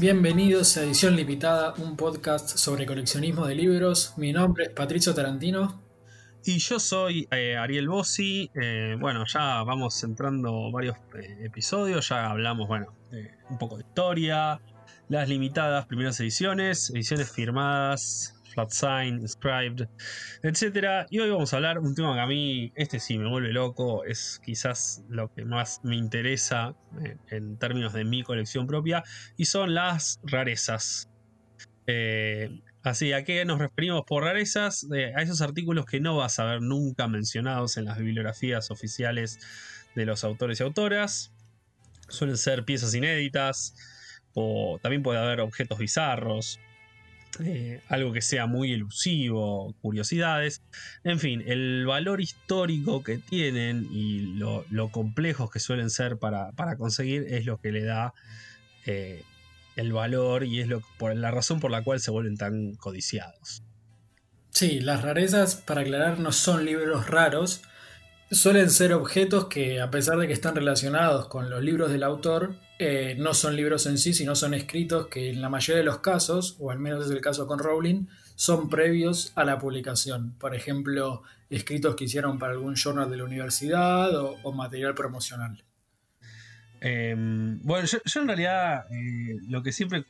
Bienvenidos a Edición Limitada, un podcast sobre coleccionismo de libros. Mi nombre es Patricio Tarantino. Y yo soy eh, Ariel Bossi. Eh, bueno, ya vamos entrando varios eh, episodios. Ya hablamos, bueno, un poco de historia, las limitadas primeras ediciones, ediciones firmadas, flat sign, scribed, etc. Y hoy vamos a hablar un tema que a mí, este sí me vuelve loco, es quizás lo que más me interesa en, términos de mi colección propia, y son las rarezas. Así, ¿a qué nos referimos por rarezas? a esos artículos que no vas a ver nunca mencionados en las bibliografías oficiales de los autores y autoras. Suelen ser piezas inéditas, o también puede haber objetos bizarros, eh, algo que sea muy elusivo, curiosidades. En fin, el valor histórico que tienen y lo, complejos que suelen ser para, conseguir es lo que le da eh, el valor y es lo, por la razón por la cual se vuelven tan codiciados. Sí, las rarezas, para aclarar, no son libros raros, suelen ser objetos que, a pesar de que están relacionados con los libros del autor, eh, no son libros en sí, sino son escritos que en la mayoría de los casos, o al menos es el caso con Rowling, son previos a la publicación. Por ejemplo, escritos que hicieron para algún journal de la universidad o material promocional. Em, bueno, yo, en realidad eh, lo que siempre,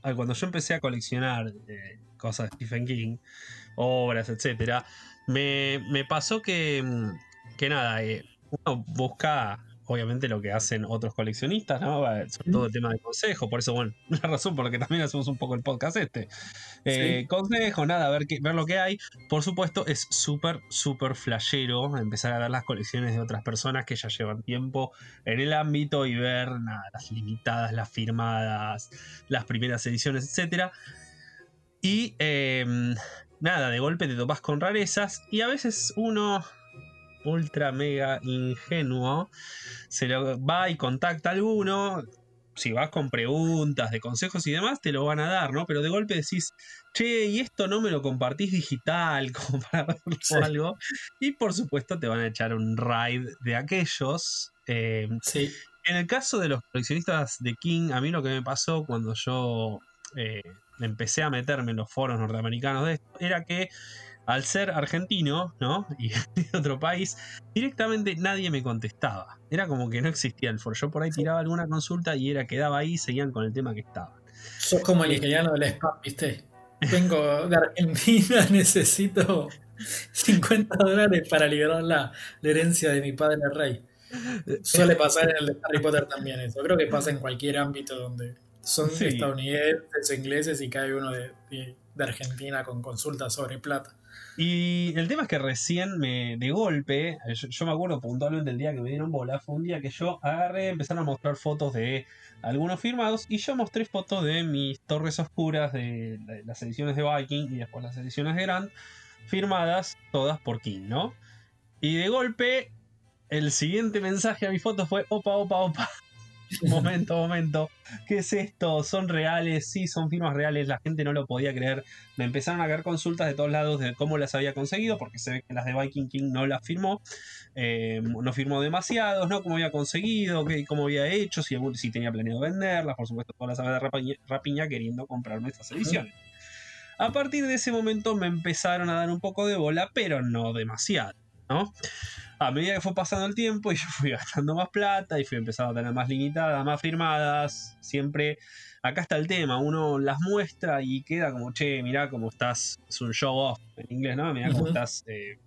cuando yo empecé a coleccionar eh, cosas de Stephen King, obras, etc., me, me pasó que, que nada, uno busca obviamente lo que hacen otros coleccionistas, ¿no? Sobre todo el tema de consejo, por eso, bueno, la razón por la que también hacemos un poco el podcast este. Eh, consejo, nada, ver, ver lo que hay. Por supuesto, es súper, súper flashero empezar a ver las colecciones de otras personas que ya llevan tiempo en el ámbito y ver, nada, las limitadas, las firmadas, las primeras ediciones, etc. Y em, nada, de golpe te topas con rarezas y a veces uno ultra mega ingenuo, se lo va y contacta a alguno. Si vas con preguntas de consejos y demás, te lo van a dar, ¿no? Pero de golpe decís, che, y esto no me lo compartís digital, como para verlo o algo. Y por supuesto te van a echar un raid de aquellos. Eh, sí. En el caso de los coleccionistas de King, a mí lo que me pasó cuando yo eh, empecé a meterme en los foros norteamericanos de esto, era que al ser argentino, ¿no? Y de otro país, directamente nadie me contestaba. Era como que no existía el foro. Yo por ahí tiraba alguna consulta y era quedaba ahí y seguían con el tema que estaba. Sos como el italiano del spam, ¿viste? Vengo de Argentina, necesito 50 dólares para liberar la, herencia de mi padre rey. Suele pasar en el de Harry Potter también eso. Creo que pasa en cualquier ámbito donde son estadounidenses o ingleses y cae uno de Argentina con consultas sobre plata. Y el tema es que recién me, de golpe, yo, me acuerdo puntualmente el día que me dieron bola, fue un día que yo agarré, empezaron a mostrar fotos de algunos firmados y yo mostré fotos de mis torres oscuras de, las ediciones de Viking y después las ediciones de Grant, firmadas todas por King, ¿no? Y de golpe, el siguiente mensaje a mi foto fue, opa, opa, opa, momento, momento. ¿Qué es esto? ¿Son reales? Sí, son firmas reales. La gente no lo podía creer. Me empezaron a caer consultas de todos lados de cómo las había conseguido, porque se ve que las de Viking King no las firmó. Eh, no firmó demasiados, ¿no? Cómo había conseguido, qué, cómo había hecho, si, si tenía planeado venderlas. Por supuesto, todas las aves de rapiña, queriendo comprarme estas ediciones. A partir de ese momento me empezaron a dar un poco de bola, pero no demasiado, ¿no? A medida que fue pasando el tiempo y yo fui gastando más plata y fui empezando a tener más limitadas, más firmadas, siempre acá está el tema, uno las muestra y queda como, che, mirá cómo estás, es un show off en inglés, ¿no? Mirá cómo estás eh,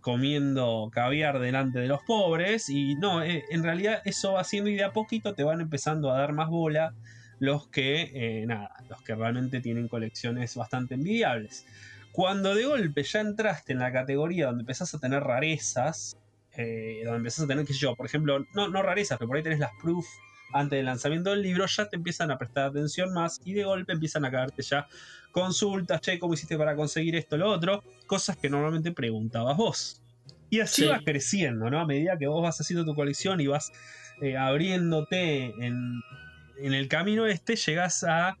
comiendo caviar delante de los pobres y no, eh, en realidad eso va haciendo y de a poquito te van empezando a dar más bola los que, eh, nada, los que realmente tienen colecciones bastante envidiables. Cuando de golpe ya entraste en la categoría donde empezás a tener rarezas, eh, donde empezás a tener, qué sé yo, por ejemplo, no, no rarezas, pero por ahí tenés las proof antes del lanzamiento del libro, ya te empiezan a prestar atención más y de golpe empiezan a caerte ya consultas, che, ¿cómo hiciste para conseguir esto, lo otro? Cosas que normalmente preguntabas vos. Y así vas creciendo, ¿no? A medida que vos vas haciendo tu colección y vas eh, abriéndote en, en el camino este, llegás a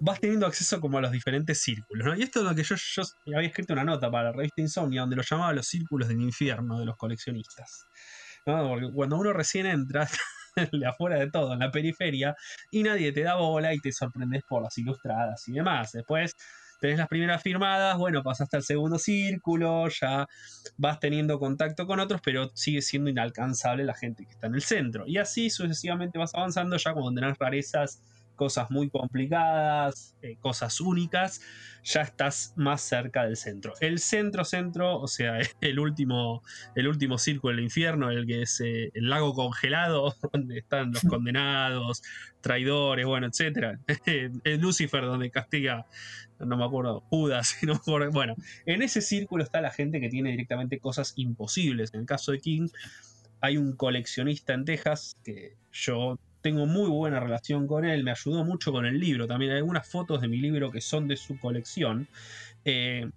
vas teniendo acceso como a los diferentes círculos, ¿no? Y esto es lo que yo, yo había escrito una nota para la revista Insomnia, donde lo llamaba los círculos del infierno de los coleccionistas. Porque cuando uno recién entra, de afuera de todo, en la periferia, y nadie te da bola y te sorprendes por las ilustradas y demás. Después tenés las primeras firmadas, bueno, pasaste al segundo círculo, ya vas teniendo contacto con otros, pero sigue siendo inalcanzable la gente que está en el centro. Y así sucesivamente vas avanzando ya cuando tenés rarezas cosas muy complicadas, eh, cosas únicas, ya estás más cerca del centro. El centro, centro, o sea, el último, el último círculo del infierno, el que es eh, el lago congelado, donde están los condenados, traidores, bueno, etcétera. el Lucifer, donde castiga, no me acuerdo, Judas, no bueno, en ese círculo está la gente que tiene directamente cosas imposibles. En el caso de King, hay un coleccionista en Texas que yo tengo muy buena relación con él, me ayudó mucho con el libro, también hay algunas fotos de mi libro que son de su colección. Eh,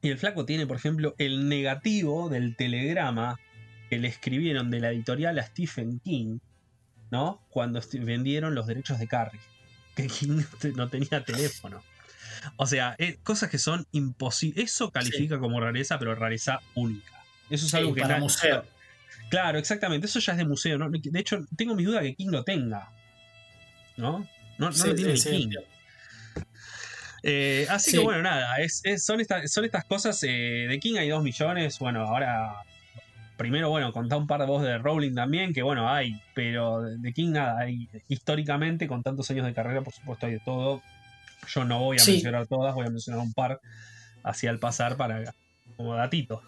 y el flaco tiene, por ejemplo, el negativo del telegrama que le escribieron de la editorial a Stephen King, ¿no? Cuando vendieron los derechos de Carrie, que King no tenía teléfono. O sea, eh, cosas que son imposibles. Eso califica como rareza, pero rareza única. Eso es algo que para museo. Claro, exactamente. Eso ya es de museo, ¿no? De hecho, tengo mi duda que King lo tenga. ¿No? No, lo tiene King. Eh, así que bueno, nada, es, son, son estas cosas. Eh, de King hay dos millones. Bueno, ahora. Primero, bueno, contar un par de voz de Rowling también, que bueno, hay, pero de King nada, hay históricamente, con tantos años de carrera, por supuesto, hay de todo. Yo no voy a mencionar todas, voy a mencionar un par así al pasar para como datito.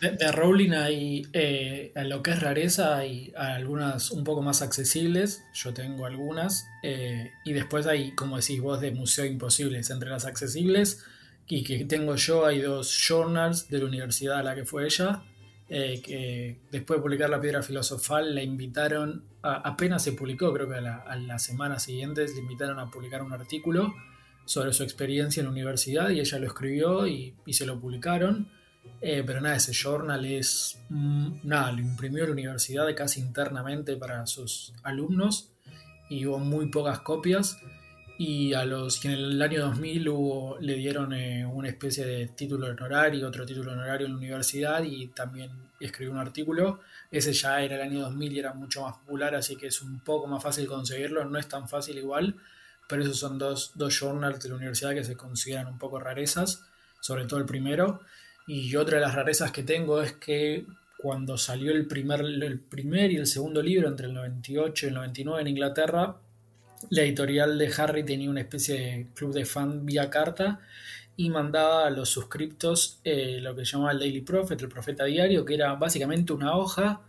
De, Rowling hay, eh, en lo que es rareza, hay algunas un poco más accesibles, yo tengo algunas, eh, y después hay, como decís vos, de Museo Imposibles. Entre las accesibles y que tengo yo, hay dos journals de la universidad a la que fue ella, eh, que después de publicar La Piedra Filosofal la invitaron, apenas se publicó, creo que a, la, las semanas siguientes le invitaron a publicar un artículo sobre su experiencia en la universidad y ella lo escribió y se lo publicaron. Eh, pero nada, ese journal es. Mm, nada, lo imprimió la universidad casi internamente para sus alumnos y hubo muy pocas copias. Y a los en el año 2000 hubo, le dieron eh, una especie de título honorario, otro título honorario en la universidad y también escribió un artículo. Ese ya era el año 2000 y era mucho más popular, así que es un poco más fácil conseguirlo. No es tan fácil igual, pero esos son dos, dos journals de la universidad que se consideran un poco rarezas, sobre todo el primero. Y otra de las rarezas que tengo es que cuando salió el primer, el primer y el segundo libro, entre el 98 y el 99 en Inglaterra, la editorial de Harry tenía una especie de club de fan vía carta y mandaba a los suscriptos eh, lo que llamaba el Daily Prophet, el profeta diario, que era básicamente una hoja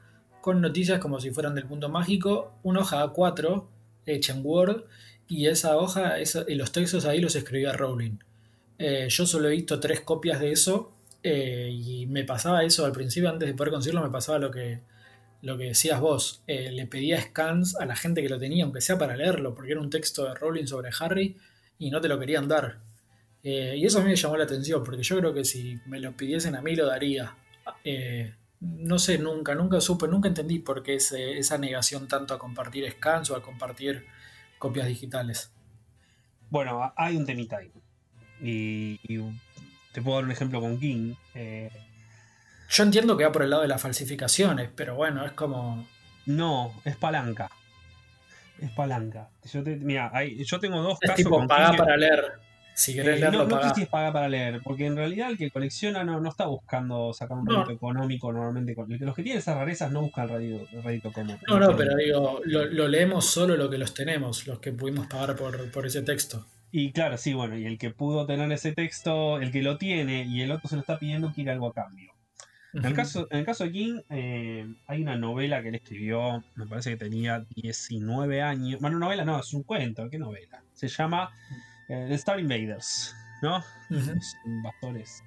con noticias como si fueran del punto mágico, una hoja A4 hecha en Word, y esa hoja, y los textos ahí los escribía Rowling. Eh, yo solo he visto tres copias de eso eh, y me pasaba eso al principio, antes de poder conseguirlo, me pasaba lo que, lo que decías vos. Eh, le pedía scans a la gente que lo tenía, aunque sea para leerlo, porque era un texto de Rowling sobre Harry y no te lo querían dar. Eh, y eso a mí me llamó la atención, porque yo creo que si me lo pidiesen a mí lo daría. no sé, nunca, nunca supe, nunca entendí por qué esa negación tanto a compartir scans o a compartir copias digitales. Bueno, hay un temita ahí. y te puedo dar un ejemplo con King. Eh, yo entiendo que va por el lado de las falsificaciones, pero bueno, es como. No, es palanca. Es palanca. Yo mira, yo tengo dos es casos. Tipo, paga para leer. Si querés eh, leerlo, no, no sé si es paga para leer, porque en realidad el que colecciona no, no está buscando sacar un rédito económico normalmente. Los que tienen esas rarezas no buscan el rédito, común. No, no, pero digo, lo, leemos solo lo que los tenemos, los que pudimos pagar por, por ese texto. Y claro, sí, bueno, y el que pudo tener ese texto, el que lo tiene y el otro se lo está pidiendo, quiere algo a cambio. en, el caso, en el caso de King, eh, hay una novela que él escribió, me parece que tenía 19 años. Bueno, novela no, es un cuento, ¿qué novela? Se llama eh, The Star Invaders, ¿no? Son bastones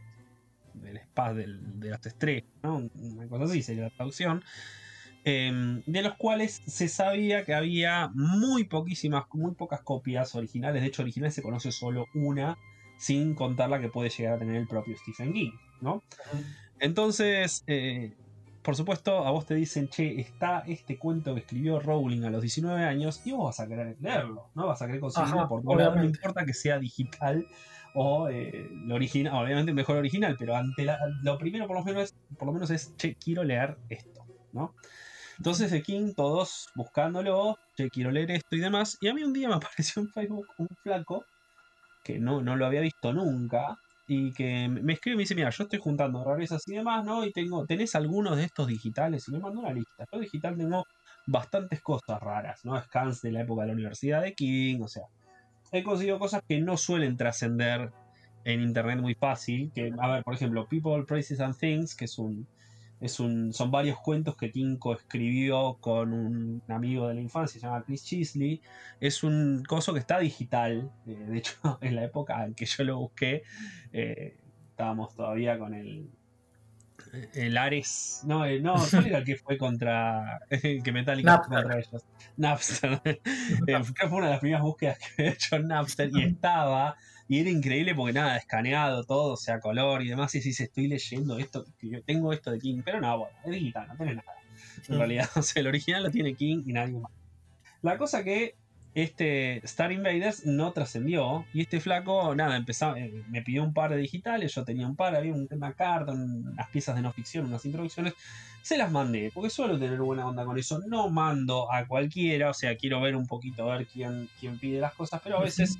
del espacio de las estrellas, ¿no? Una cosa así sería la traducción. Em, de los cuales se sabía que había muy poquísimas, muy pocas copias originales. De hecho, original se conoce solo una, sin contar la que puede llegar a tener el propio Stephen King, ¿no? Entonces, eh, por supuesto, a vos te dicen, che, está este cuento que escribió Rowling a los 19 años y vos vas a querer leerlo, ¿no? Vas a querer conseguirlo por todo no importa que sea digital o eh, lo original, obviamente mejor original, pero ante lo primero por lo menos es, por lo menos es, che, quiero leer esto, ¿no? Entonces de King, todos buscándolo, che, quiero leer esto y demás, y a mí un día me apareció en Facebook un flaco que no, no lo había visto nunca, y que me escribe y me dice, mira, yo estoy juntando rarezas y demás, ¿no? Y tengo, ¿tenés algunos de estos digitales? Y me mandó una lista. Yo digital tengo bastantes cosas raras, ¿no? Scans de la época de la Universidad de King, o sea, he conseguido cosas que no suelen trascender en internet muy fácil, que, a ver, por ejemplo, People, Places and Things, que es un, es un, son varios cuentos que Tinko escribió con un amigo de la infancia, se llama Chris Chisley. Es un coso que está digital. Eh, de hecho, en la época en que yo lo busqué, eh, estábamos todavía con el, el Ares. No, eh, no, ¿cuál era el que fue contra. que Metallica fue contra ellos? Napster. que fue una de las primeras búsquedas que he hecho en Napster y estaba y era increíble porque nada, escaneado todo, o sea, color y demás. Y si estoy leyendo esto, que yo tengo esto de King, pero no, bueno, es digital, no tiene nada. En mm. realidad, o sea, el original lo tiene King y nadie más. La cosa que este Star Invaders no trascendió y este flaco, nada, empezaba, eh, me pidió un par de digitales, yo tenía un par, había una carta, unas piezas de no ficción, unas introducciones, se las mandé, porque suelo tener buena onda con eso, no mando a cualquiera, o sea, quiero ver un poquito, ver quién, quién pide las cosas, pero a veces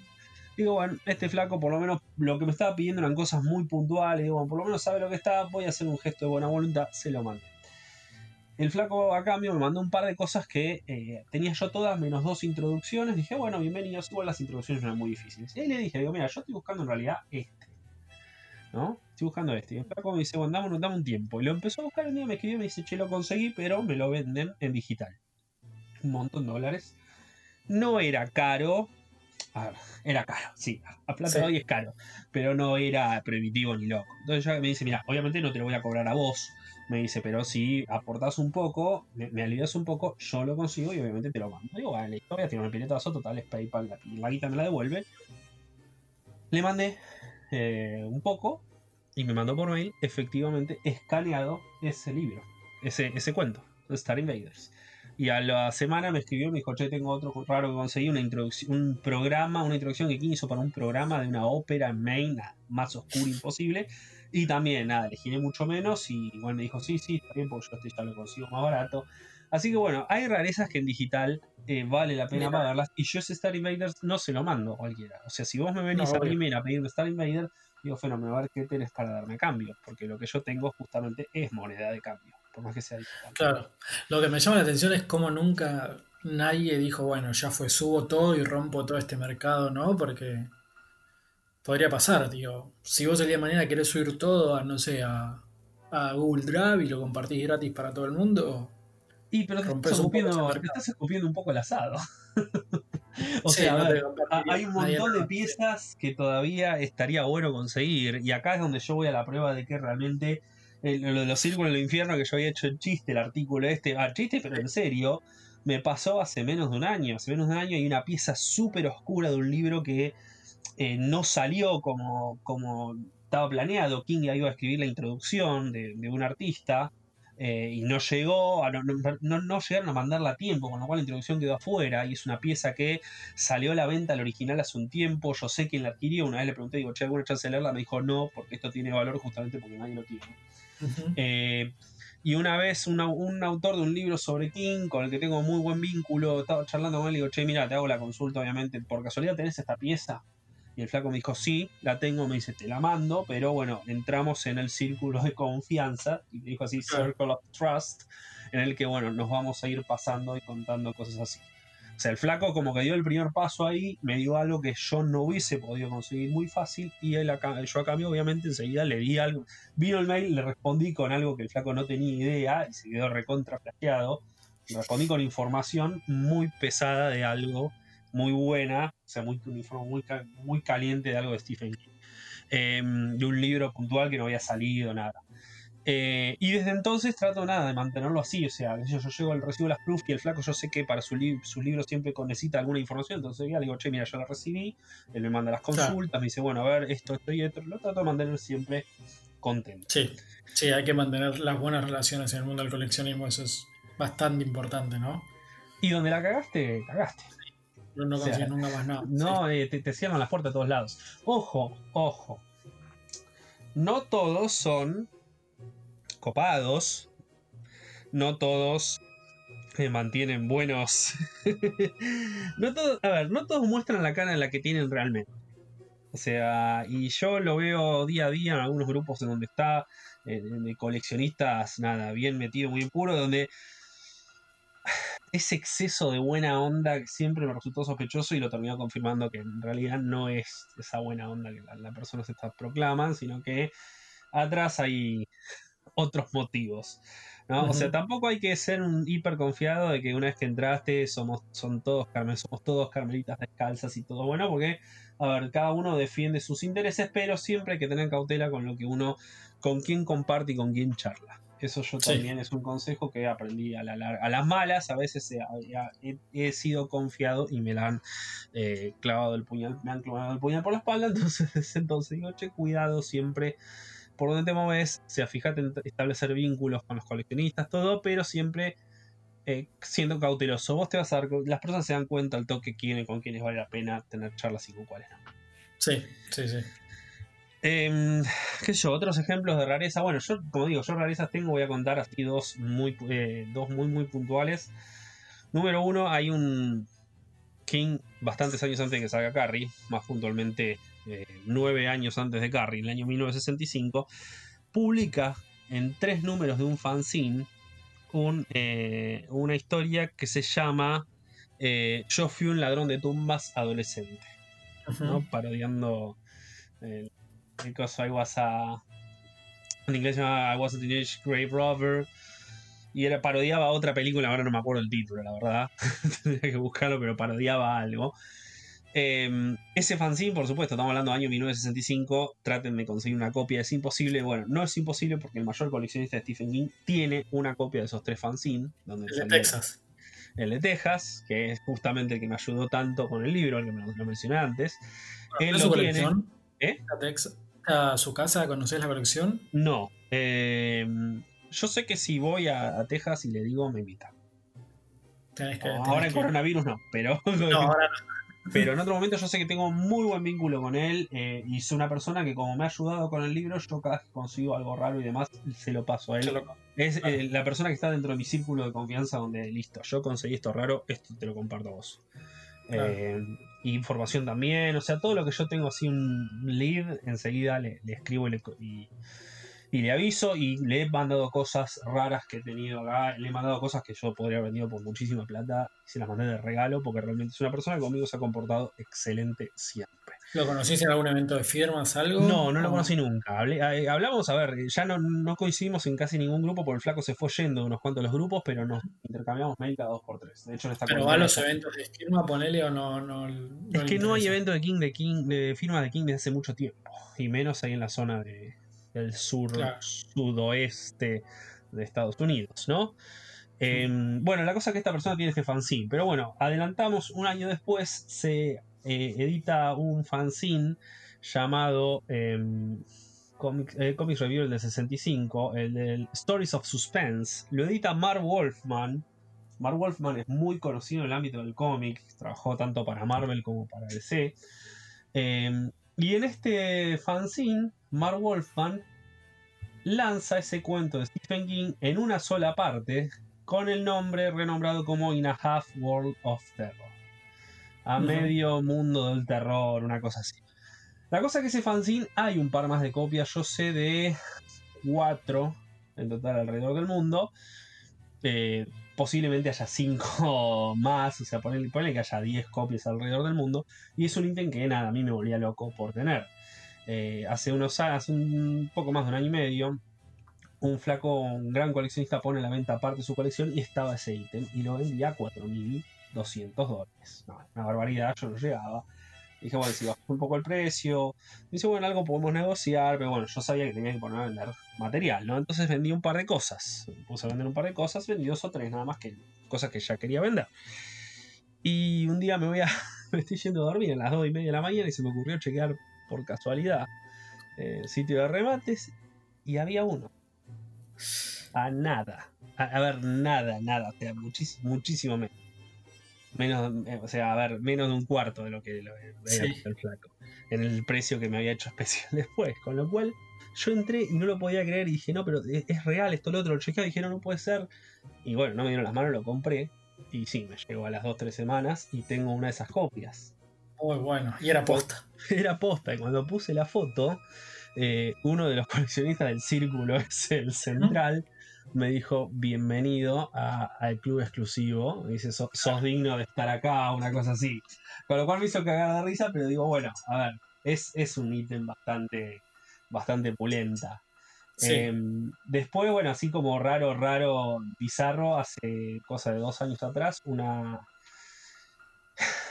Digo, bueno, este flaco por lo menos lo que me estaba pidiendo eran cosas muy puntuales. Digo, bueno, por lo menos sabe lo que está, voy a hacer un gesto de buena voluntad, se lo mandé. El flaco a cambio me mandó un par de cosas que eh, tenía yo todas, menos dos introducciones. Dije, bueno, bienvenidos. Igual las introducciones eran muy difíciles. Y le dije, digo, mira, yo estoy buscando en realidad este. ¿No? Estoy buscando este. Y el flaco me dice, bueno, dame, un tiempo. Y lo empezó a buscar un día, me escribió y me dice, che, lo conseguí, pero me lo venden en digital. Un montón de dólares. No era caro, era caro, sí, a plata hoy es caro, pero no era prohibitivo ni loco. Entonces ya me dice, mira, obviamente no te lo voy a cobrar a vos, me dice, pero si aportás un poco, me, me un poco, yo lo consigo y obviamente te lo mando. Digo, vale, voy a tirar un piletazo, total, es PayPal, la, la guita me la devuelve. Le mandé eh, un poco y me mandó por mail, efectivamente, escaneado ese libro, ese, ese cuento, Star Invaders. Y a la semana me escribió, me dijo, che, tengo otro raro que conseguí, una introducción, un programa, una introducción que hizo para un programa de una ópera en Maine, más oscuro imposible. Y también, nada, le giré mucho menos y igual me dijo, sí, sí, está bien, porque yo este ya lo consigo más barato. Así que bueno, hay rarezas que en digital eh, vale la pena pagarlas. Y yo ese Star Invaders no se lo mando a cualquiera. O sea, si vos me venís a primera a pedirme Star Invaders, digo, fenómeno, a ver qué tenés para darme cambio. Porque lo que yo tengo justamente es moneda de cambio más que sea Claro, lo que me llama la atención es cómo nunca nadie dijo, bueno, ya fue, subo todo y rompo todo este mercado, ¿no? Porque podría pasar, digo, si vos el día de mañana querés subir todo a, no sé, a, Google Drive y lo compartís gratis para todo el mundo. Y pero te estás, escupiendo, estás un poco el asado. o sea, hay un montón de piezas que todavía estaría bueno conseguir. Y acá es donde yo voy a la prueba de que realmente lo de los círculos del infierno que yo había hecho en chiste, el artículo este, ah, chiste, pero en serio, me pasó hace menos de un año. Hace menos de un año hay una pieza súper oscura de un libro que eh, no salió como, como estaba planeado. King iba a escribir la introducción de, un artista. Eh, y no llegó, no, no, no, llegaron a mandarla a tiempo, con lo cual la introducción quedó afuera y es una pieza que salió a la venta al original hace un tiempo, yo sé quién la adquirió, una vez le pregunté, digo, che, ¿alguna chance de leerla? Me dijo, no, porque esto tiene valor justamente porque nadie lo tiene. Eh, y una vez un autor de un libro sobre King, con el que tengo muy buen vínculo, estaba charlando con él y digo, che, mira, te hago la consulta, obviamente, por casualidad tenés esta pieza. Y el flaco me dijo, sí, la tengo, me dice, te la mando, pero bueno, entramos en el círculo de confianza, y me dijo así, Circle of Trust, en el que, bueno, nos vamos a ir pasando y contando cosas así. O sea, el flaco como que dio el primer paso ahí, me dio algo que yo no hubiese podido conseguir muy fácil y él yo a cambio obviamente enseguida le di algo. Vino el mail, le respondí con algo que el flaco no tenía idea y se quedó recontra Le respondí con información muy pesada de algo muy buena, o sea, muy, muy, muy caliente de algo de Stephen King. Em, de un libro puntual que no había salido, nada. Eh, y desde entonces trato nada de mantenerlo así, o sea, yo, yo llego al recibo las proof y el flaco yo sé que para su sus libros siempre necesita alguna información, entonces ya le digo, che, mira, yo la recibí, él me manda las consultas, me dice, bueno, a ver, esto, esto y esto, lo trato de mantener siempre contento. Sí, sí, hay que mantener las buenas relaciones en el mundo del coleccionismo, eso es bastante importante, ¿no? Y donde la cagaste, cagaste. No, no consigues nunca más nada. No, eh, te, te cierran las puertas de todos lados. Ojo, ojo. No todos son No todos eh, mantienen buenos. no todos, a ver, no todos muestran la cara en la que tienen realmente. O sea, y yo lo veo día a día en algunos grupos en donde está, eh, de coleccionistas, nada, bien metido, muy puro, donde ese exceso de buena onda siempre me resultó sospechoso y lo terminó confirmando que en realidad no es esa buena onda que la, persona se está sino que atrás hay otros motivos. ¿no? O sea, tampoco hay que ser un hiper confiado de que una vez que entraste somos, son todos, somos todos carmelitas descalzas y todo bueno, porque, a ver, cada uno defiende sus intereses, pero siempre hay que tener cautela con lo que uno, con quién comparte y con quién charla. Eso yo también es un consejo que aprendí a, la a las malas. A veces he, sido confiado y me la han eh, clavado el puñal, me han clavado el puñal por la espalda. Entonces, entonces digo, che, cuidado siempre por donde te mueves, o sea, fíjate en establecer vínculos con los coleccionistas, todo, pero siempre eh, siendo cauteloso. Vos te vas a dar, las personas se dan cuenta al toque quién con quiénes vale la pena tener charlas y con cuáles no. Sí, sí, sí. Em, ¿Qué sé yo? Otros ejemplos de rareza. Bueno, yo, como digo, yo rarezas tengo, voy a contar así dos muy, eh, dos muy, muy puntuales. Número uno, hay un King bastantes años antes de que salga Carrie, más puntualmente eh, nueve años antes de Carrie, en el año 1965, publica en tres números de un fanzine eh, una historia que se llama eh, Yo fui un ladrón de tumbas adolescente, parodiando el, caso I was a, en inglés se llama I was a teenage grave robber y era parodiaba otra película, ahora no me acuerdo el título, la verdad, tendría que buscarlo, pero parodiaba algo. Em, ese fanzine, por supuesto, estamos hablando de año 1965. Traten de conseguir una copia, es imposible. Bueno, no es imposible porque el mayor coleccionista de Stephen King tiene una copia de esos tres fanzines. Donde el de Texas. El de Texas, que es justamente el que me ayudó tanto con el libro, el que me lo, mencioné antes. Él lo tiene. ¿Eh? ¿A su casa conoces la colección? No. Em, yo sé que si voy a, Texas y le digo, me invita. ahora en coronavirus no, pero. No, ahora no. Pero en otro momento yo sé que tengo muy buen vínculo con él eh, y es una persona que como me ha ayudado con el libro, yo cada vez que consigo algo raro y demás, se lo paso a él. Es eh, la persona que está dentro de mi círculo de confianza donde, listo, yo conseguí esto raro, esto te lo comparto a vos. Eh, información también, o sea, todo lo que yo tengo así un lead, enseguida le, escribo y, y le aviso y le he mandado cosas raras que he tenido acá, le he mandado cosas que yo podría haber vendido por muchísima plata y se las mandé de regalo porque realmente es una persona que conmigo se ha comportado excelente siempre. ¿Lo conociste en algún evento de firmas, algo? No, no lo conocí nunca. Eh, hablamos, a ver, ya no, coincidimos en casi ningún grupo porque el flaco se fue yendo de unos cuantos los grupos, pero nos intercambiamos mail cada dos por tres. De hecho, Pero va a los eventos de firma, ponele o no. no, es que no hay evento de King de King, de firmas de King desde hace mucho tiempo. Y menos ahí en la zona de, el sur sudoeste de Estados Unidos, ¿no? Em, bueno, la cosa es que esta persona tiene este fanzine, pero bueno, adelantamos un año después, se eh, edita un fanzine llamado em, eh, Comics Review del 65, el del Stories of Suspense, lo edita Mark Wolfman. Mark Wolfman es muy conocido en el ámbito del cómic, trabajó tanto para Marvel como para DC. Y en este fanzine Mark Wolfman lanza ese cuento de Stephen King en una sola parte con el nombre renombrado como In a Half World of Terror. A medio mundo del terror, una cosa así. La cosa es que ese fanzine hay un par más de copias, yo sé de cuatro en total alrededor del mundo. Eh, posiblemente haya cinco más, o sea, ponele, que haya 10 copias alrededor del mundo. Y es un ítem que nada, a mí me volvía loco por tener. Eh, hace unos hace un poco más de un año y medio, un flaco, un gran coleccionista pone a la venta aparte de su colección y estaba ese ítem y lo vendía a 4.200 dólares. una barbaridad, yo no llegaba. Dije, bueno, si bajo un poco el precio, dice, bueno, algo podemos negociar, pero bueno, yo sabía que tenía que poner a vender material, ¿no? Entonces vendí un par de cosas. Puse a vender un par de cosas, vendí dos o tres nada más que cosas que ya quería vender. Y un día me voy a. me estoy yendo a dormir a las 2 y media de la mañana y se me ocurrió chequear por casualidad, eh, sitio de remates, y había uno. A nada. A, ver, nada, nada. O sea, muchísimo menos. Menos, eh, o sea, a ver, menos de un cuarto de lo que lo el flaco. En el precio que me había hecho especial después. Con lo cual, yo entré y no lo podía creer y dije, no, pero es, real esto, lo otro. Lo chequeé y dije, no, no puede ser. Y bueno, no me dieron las manos, lo compré. Y sí, me llegó a las 2-3 semanas y tengo una de esas copias. Muy bueno, y era posta. Era posta, y cuando puse la foto, eh, uno de los coleccionistas del círculo, es el central, me dijo, bienvenido al club exclusivo. Me dice, sos, digno de estar acá, una cosa así. Con lo cual me hizo cagar de risa, pero digo, bueno, a ver, es, es un ítem bastante, bastante pulenta. Em, después, bueno, así como raro, raro, bizarro, hace cosa de dos años atrás, una,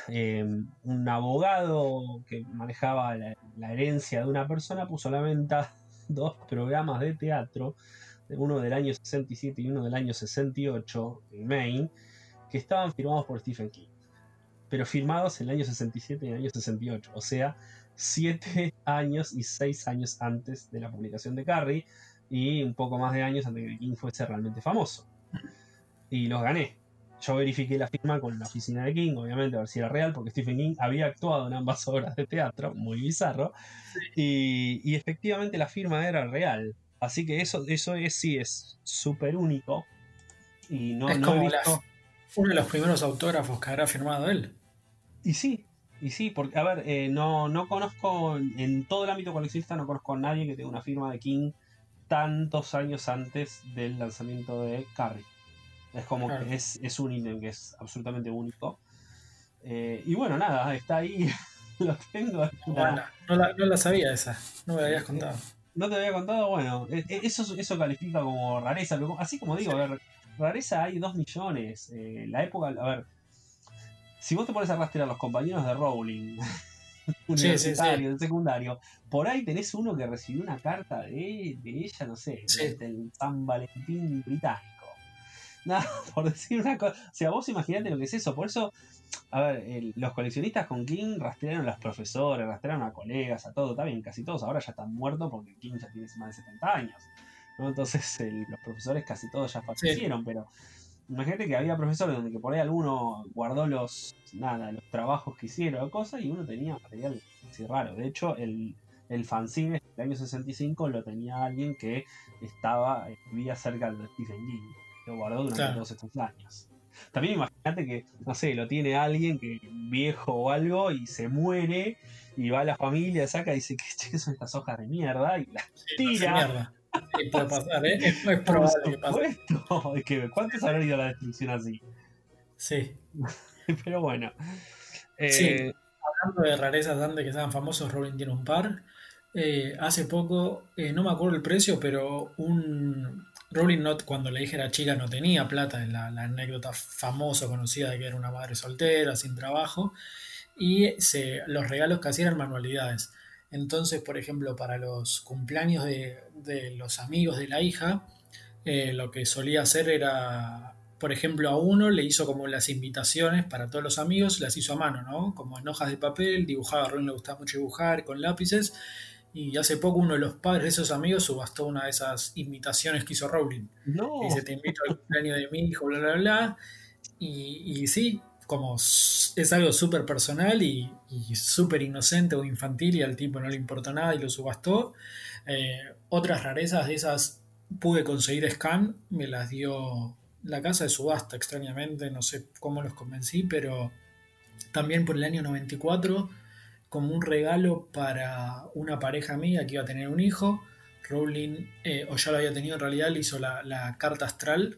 em, un abogado que manejaba la, herencia de una persona puso a la venta dos programas de teatro, uno del año 67 y uno del año 68 en Maine, que estaban firmados por Stephen King, pero firmados en el año 67 y el año 68, o sea, siete años y seis años antes de la publicación de Carrie y un poco más de años antes de que King fuese realmente famoso. Y los gané. Yo verifiqué la firma con la oficina de King, obviamente, a ver si era real, porque Stephen King había actuado en ambas obras de teatro, muy bizarro, y, efectivamente la firma era real. Así que eso, eso es, sí es súper único. Y no, es como uno de los primeros autógrafos que habrá firmado él. Y sí, y sí, porque, a ver, eh, no, no conozco, en todo el ámbito coleccionista, no conozco a nadie que tenga una firma de King tantos años antes del lanzamiento de Carrie. Es como que es, es, un ítem que es absolutamente único. Eh, y bueno, nada, está ahí, lo tengo. Bueno, no, la, no, la, sabía esa, no me la habías contado. No te había contado, bueno, e, e, eso, eso califica como rareza, así como digo, a ver, rareza hay dos millones. Eh, la época, a ver, si vos te pones a rastrear a los compañeros de Rowling, universitario, de secundario, por ahí tenés uno que recibió una carta de, ella, no sé, del San Valentín británico. Nada, por decir una cosa. O sea, vos imaginate lo que es eso. Por eso, a ver, los coleccionistas con King rastrearon a los profesores, rastrearon a colegas, a todo. Está bien, casi todos ahora ya están muertos porque King ya tiene más de 70 años. Entonces, los profesores casi todos ya fallecieron, pero Imagínate que había profesores donde que por ahí alguno guardó los nada, los trabajos que hicieron o cosas y uno tenía material así raro. De hecho, el, el fanzine del año 65 lo tenía alguien que estaba, vivía cerca de Stephen King. Lo guardó durante todos estos años. También imagínate que, no sé, lo tiene alguien que viejo o algo y se muere y va a la familia, saca y dice, ¿qué, son estas hojas de mierda? Y las tira. Sí, puede pasar, ¿eh? No es probable que pase. ¿Cuántos habrán ido a la destrucción así? Sí. Pero bueno. Eh, hablando de rarezas antes que sean famosos, Rowling tiene un par. Eh, hace poco, eh, no me acuerdo el precio, pero un. Rowling not, cuando le dije era chica no tenía plata, la, la anécdota famosa, conocida de que era una madre soltera, sin trabajo, y se, los regalos que hacían eran manualidades. Entonces, por ejemplo, para los cumpleaños de, los amigos de la hija, eh, lo que solía hacer era, por ejemplo, a uno le hizo como las invitaciones para todos los amigos, las hizo a mano, ¿no? Como en hojas de papel, dibujaba, a le gustaba mucho dibujar con lápices. Y hace poco uno de los padres de esos amigos subastó una de esas invitaciones que hizo Rowling. No. Y se te invito al cumpleaños de mi hijo, bla, bla, bla. Y, y sí, como es algo súper personal y, súper inocente o infantil y al tipo no le importó nada y lo subastó. Eh, otras rarezas de esas pude conseguir scan, me las dio la casa de subasta extrañamente, no sé cómo los convencí, pero también por el año 94 como un regalo para una pareja mía que iba a tener un hijo. Rowling, eh, o ya lo había tenido en realidad, le hizo la, carta astral,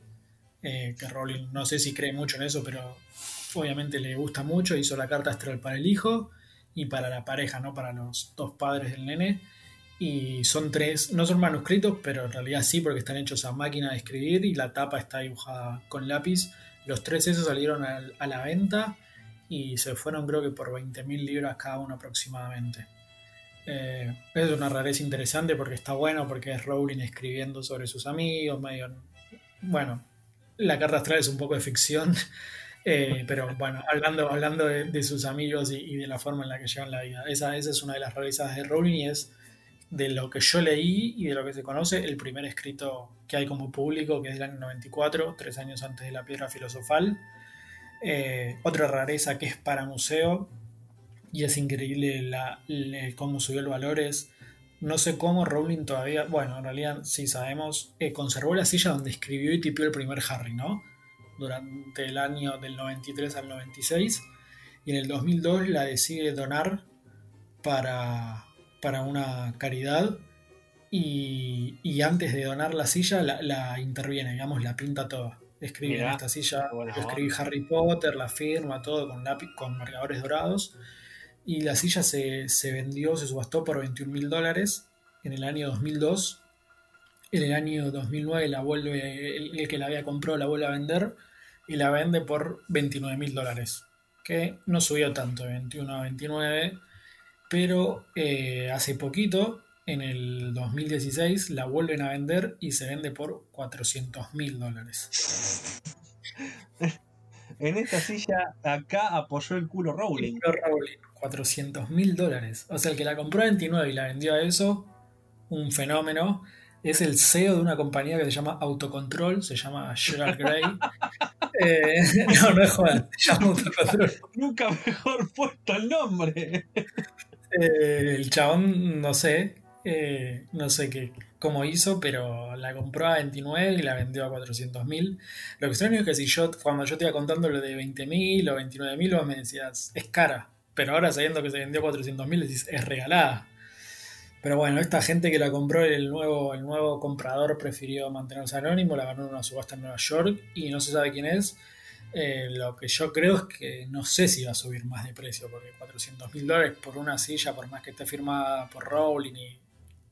eh, que Rowling no sé si cree mucho en eso, pero obviamente le gusta mucho, hizo la carta astral para el hijo y para la pareja, ¿no? Para los dos padres del nene. Y son tres, no son manuscritos, pero en realidad sí, porque están hechos a máquina de escribir y la tapa está dibujada con lápiz. Los tres esos salieron a, la venta y se fueron creo que por 20.000 libras cada uno aproximadamente. Eh, es una rareza interesante porque está bueno, porque es Rowling escribiendo sobre sus amigos, medio... Bueno, la carta astral es un poco de ficción, Eh, pero bueno, hablando, hablando de, sus amigos y, de la forma en la que llevan la vida. Esa, esa es una de las rarezas de Rowling y es de lo que yo leí y de lo que se conoce, el primer escrito que hay como público, que es del año 94, tres años antes de la piedra filosofal. Eh, otra rareza que es para museo, y es increíble la, cómo subió el valor, es, no sé cómo Rowling todavía, bueno, en realidad sí sabemos, eh, conservó la silla donde escribió y tipió el primer Harry, ¿no? Durante el año del 93 al 96, y en el 2002 la decide donar para, para una caridad y, antes de donar la silla la, interviene, digamos, la pinta toda. Escribe en esta silla, escribí Harry Potter, la firma, todo con lápiz, con marcadores dorados. Y la silla se, vendió, se subastó por 21 mil dólares en el año 2002. En el año 2009 la vuelve, el, que la había comprado la vuelve a vender y la vende por 29 mil dólares. Que no subió tanto, de 21 a 29 pero eh, hace poquito, en el 2016, la vuelven a vender y se vende por 400 mil dólares. en esta silla, acá apoyó el culo Rowling. El culo Rowling, 400 mil dólares. O sea, el que la compró a 29 y la vendió a eso, un fenómeno. Es el CEO de una compañía que se llama Autocontrol, se llama Gerard Gray. Eh, no, no es joder, se llama Autocontrol. Nunca mejor puesto el nombre. Eh, el chabón, no sé, eh, no sé qué, cómo hizo, pero la compró a 29 y la vendió a 400 mil. Lo extraño es que si yo, cuando yo te iba contando lo de 20 mil o 29 mil, vos me decías, es cara. Pero ahora sabiendo que se vendió a 400 mil, decís, es regalada. Pero bueno, esta gente que la compró, el nuevo, el nuevo comprador prefirió mantenerse anónimo, la ganó en una subasta en Nueva York y no se sabe quién es. Eh, lo que yo creo es que no sé si va a subir más de precio, porque 400 mil dólares por una silla, por más que esté firmada por Rowling y,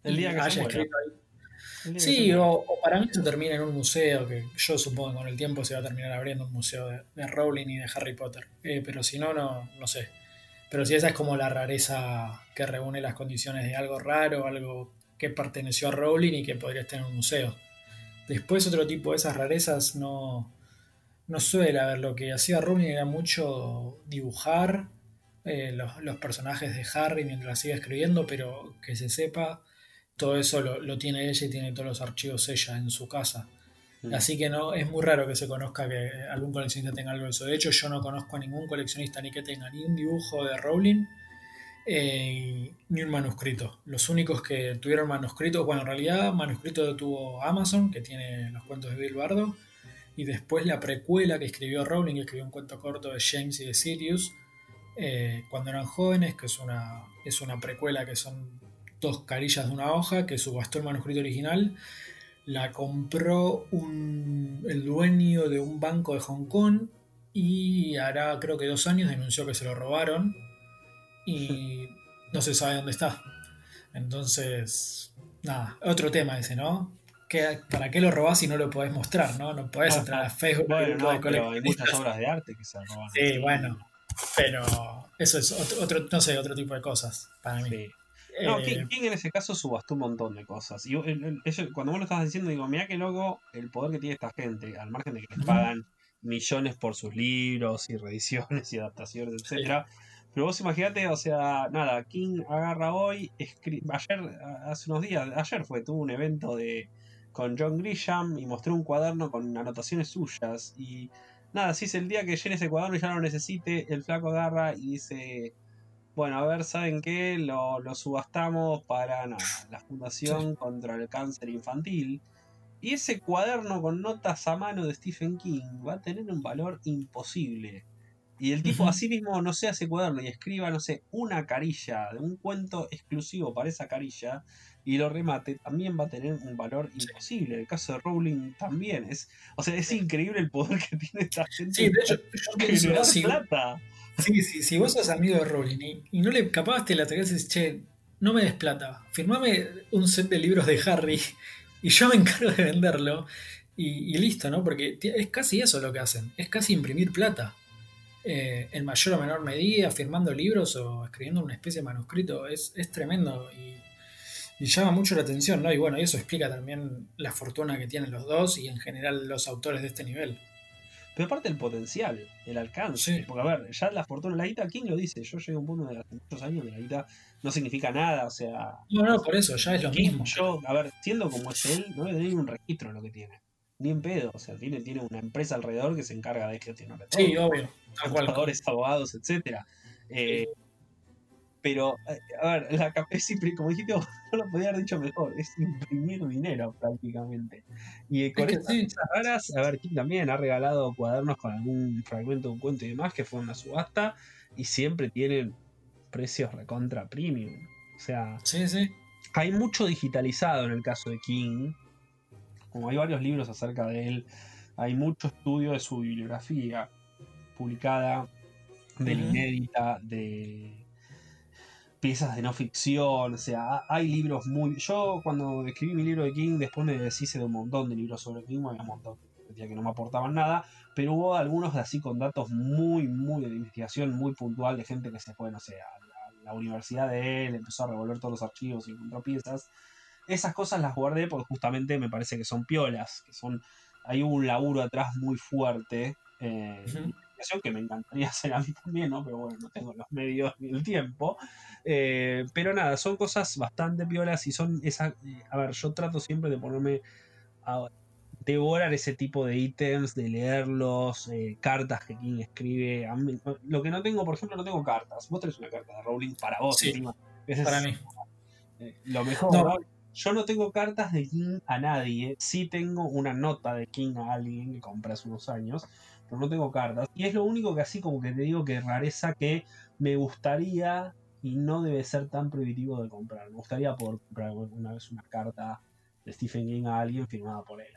el día que haya escrito ahí. Sí, o, para mí se termina en un museo, que yo supongo que con el tiempo se va a terminar abriendo un museo de, Rowling y de Harry Potter. Eh, pero si no, no, no sé. Pero si esa es como la rareza que reúne las condiciones de algo raro, algo que perteneció a Rowling y que podría estar en un museo. Después otro tipo de esas rarezas no, no suele haber. Lo que hacía Rowling era mucho dibujar eh, los, personajes de Harry mientras sigue escribiendo, pero que se sepa, todo eso lo, tiene ella y tiene todos los archivos ella en su casa. Mm. Así que no, es muy raro que se conozca que algún coleccionista tenga algo de eso. De hecho, yo no conozco a ningún coleccionista ni que tenga ni un dibujo de Rowling eh, ni un manuscrito. Los únicos que tuvieron manuscritos, bueno, en realidad manuscrito tuvo Amazon, que tiene los cuentos de Bill Bardo, y después la precuela que escribió Rowling, que escribió un cuento corto de James y de Sirius, eh, cuando eran jóvenes, que es una, es una precuela que son dos carillas de una hoja, que subastó el manuscrito original, la compró el dueño de un banco de Hong Kong y hará creo que dos años denunció que se lo robaron y no se sabe dónde está. Entonces, nada, otro tema ese, ¿no? ¿para qué lo robás si no lo podés mostrar, no? No podés entrar a Facebook. Bueno, hay muchas obras de arte que se roban. Sí, bueno, pero eso es otro, no sé, otro tipo de cosas para mí. No, eh, King, en ese caso subastó un montón de cosas. Y cuando vos lo estás diciendo, digo, mira qué loco el poder que tiene esta gente, al margen de que les pagan millones por sus libros y reediciones y adaptaciones, etcétera. Pero vos imaginate, o sea, nada, King agarra hoy, ayer, hace unos días, ayer fue, tuvo un evento de con John Grisham y mostró un cuaderno con anotaciones suyas. Y nada, si es el día que llene ese cuaderno y ya no lo necesite, el flaco agarra y dice, bueno, a ver, ¿saben qué? Lo, subastamos para la Fundación contra el Cáncer Infantil. Y ese cuaderno con notas a mano de Stephen King va a tener un valor imposible. Y el tipo así mismo no se hace cuaderno y escriba, no sé, una carilla de un cuento exclusivo para esa carilla y lo remate, también va a tener un valor imposible. En el caso de Rowling también. Es, o sea, es increíble el poder que tiene esta gente. Sí, de hecho, yo si, plata. Sí, sí, si vos sos amigo de Rowling y, no le capaz la y dices, che, no me des plata, firmame un set de libros de Harry y yo me encargo de venderlo. Y, listo, ¿no? Porque es casi eso lo que hacen, es casi imprimir plata. Eh, en mayor o menor medida, firmando libros o escribiendo una especie de manuscrito, es, es tremendo. Y y llama mucho la atención, ¿no? Y bueno, eso explica también la fortuna que tienen los dos y en general los autores de este nivel. Pero aparte el potencial, el alcance. Porque, a ver, ya la fortuna, la guita, ¿quién lo dice? Yo llegué a un punto de hace muchos años que la guita no significa nada, o sea. No, no, por eso, ya es lo mismo. Yo, a ver, siendo como es él, no a tener un registro de lo que tiene. Ni en pedo, o sea, tiene, tiene una empresa alrededor que se encarga de gestionar todo. Sí, obvio. Abogados, etcétera. Eh, pero, eh, a ver, la como dijiste, no lo podía haber dicho mejor, es imprimir dinero prácticamente. Y con estas raras, a ver, King también ha regalado cuadernos con algún fragmento de un cuento y demás que fue una subasta y siempre tienen precios recontra premium. O sea, sí, sí. hay mucho digitalizado en el caso de King. Como hay varios libros acerca de él, hay mucho estudio de su bibliografía publicada, de la inédita, de piezas de no ficción, o sea, hay libros muy... Yo cuando escribí mi libro de King, después me deshice de un montón de libros sobre King, había un montón que no me aportaban nada, pero hubo algunos así con datos muy, muy de investigación, muy puntual de gente que se fue, no sé, a la, universidad de él, empezó a revolver todos los archivos y encontró piezas. Esas cosas las guardé porque justamente me parece que son piolas, que son... Hay un laburo atrás muy fuerte. Eh, que me encantaría hacer a mí también, ¿no? Pero bueno, no tengo los medios ni el tiempo. Eh, pero nada, son cosas bastante piolas y son esa. Eh, a ver, yo trato siempre de ponerme a devorar ese tipo de ítems, de leerlos, eh, cartas que King escribe. lo que no tengo, por ejemplo, no tengo cartas. Vos tenés una carta de Rowling para vos, sí, para mí. lo mejor. Yo no tengo cartas de King a nadie. Sí tengo una nota de King a alguien que compré hace unos años pero no tengo cartas. Y es lo único que así como que te digo que rareza que me gustaría y no debe ser tan prohibitivo de comprar. Me gustaría poder comprar una vez una carta de Stephen King a alguien firmada por él.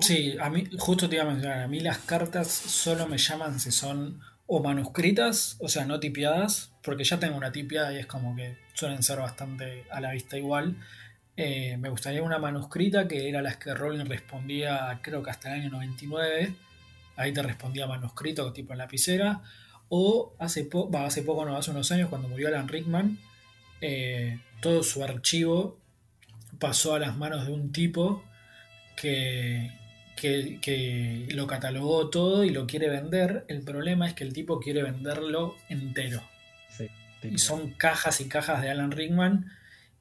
Sí, a mí, justo te iba a mencionar, a mí las cartas solo me llaman si son o manuscritas, o sea, no tipiadas, porque ya tengo una tipiada y es como que suelen ser bastante a la vista igual. Eh, me gustaría una manuscrita que era las que Rowling respondía, creo que hasta el año 99, ahí te respondía manuscrito tipo en lapicera. O hace, poco, hace poco, no, hace unos años, cuando murió Alan Rickman, eh, todo su archivo pasó a las manos de un tipo que, que, lo catalogó todo y lo quiere vender. El problema es que el tipo quiere venderlo entero. y son cajas y cajas de Alan Rickman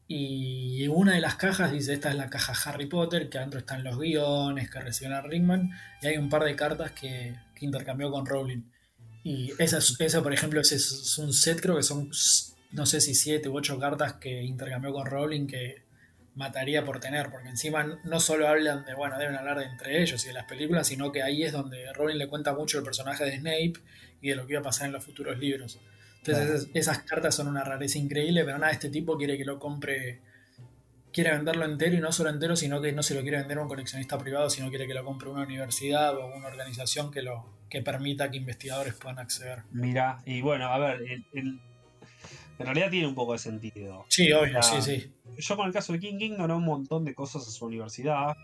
y una de las cajas dice, esta es la caja Harry Potter, que adentro están los guiones que recibió Rickman, y hay un par de cartas que, intercambió con Rowling. Y esa, esa por ejemplo, es un set, creo que son, no sé si siete u ocho cartas que intercambió con Rowling que mataría por tener, porque encima no solo hablan de, bueno, deben hablar de entre ellos y de las películas, sino que ahí es donde Rowling le cuenta mucho el personaje de Snape y de lo que iba a pasar en los futuros libros. Entonces esas, cartas son una rareza increíble, pero nada, este tipo quiere que lo compre, quiere venderlo entero y no solo entero, sino que no se lo quiere vender a un coleccionista privado, sino quiere que lo compre una universidad o una organización que lo que permita que investigadores puedan acceder. Mira, y bueno, a ver, en realidad tiene un poco de sentido. Sí, obvio, sí, sí. Yo con el caso de King King ganó un montón de cosas a su universidad.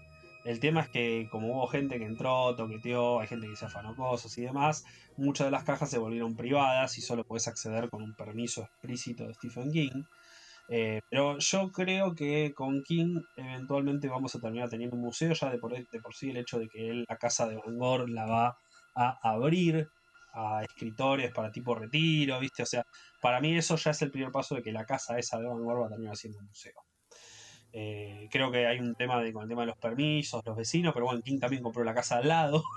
El tema es que como hubo gente que entró, toqueteó, hay gente que se afanó cosas y demás, muchas de las cajas se volvieron privadas y solo puedes acceder con un permiso explícito de Stephen King. Eh, pero yo creo que con King eventualmente vamos a terminar teniendo un museo ya de por, de por sí el hecho de que él la casa de Van la va a abrir a escritores para tipo retiro, ¿viste? O sea, para mí eso ya es el primer paso de que la casa esa de Van Gogh va a terminar siendo un museo. Eh, creo que hay un tema de, con el tema de los permisos, los vecinos, pero bueno, King también compró la casa al lado.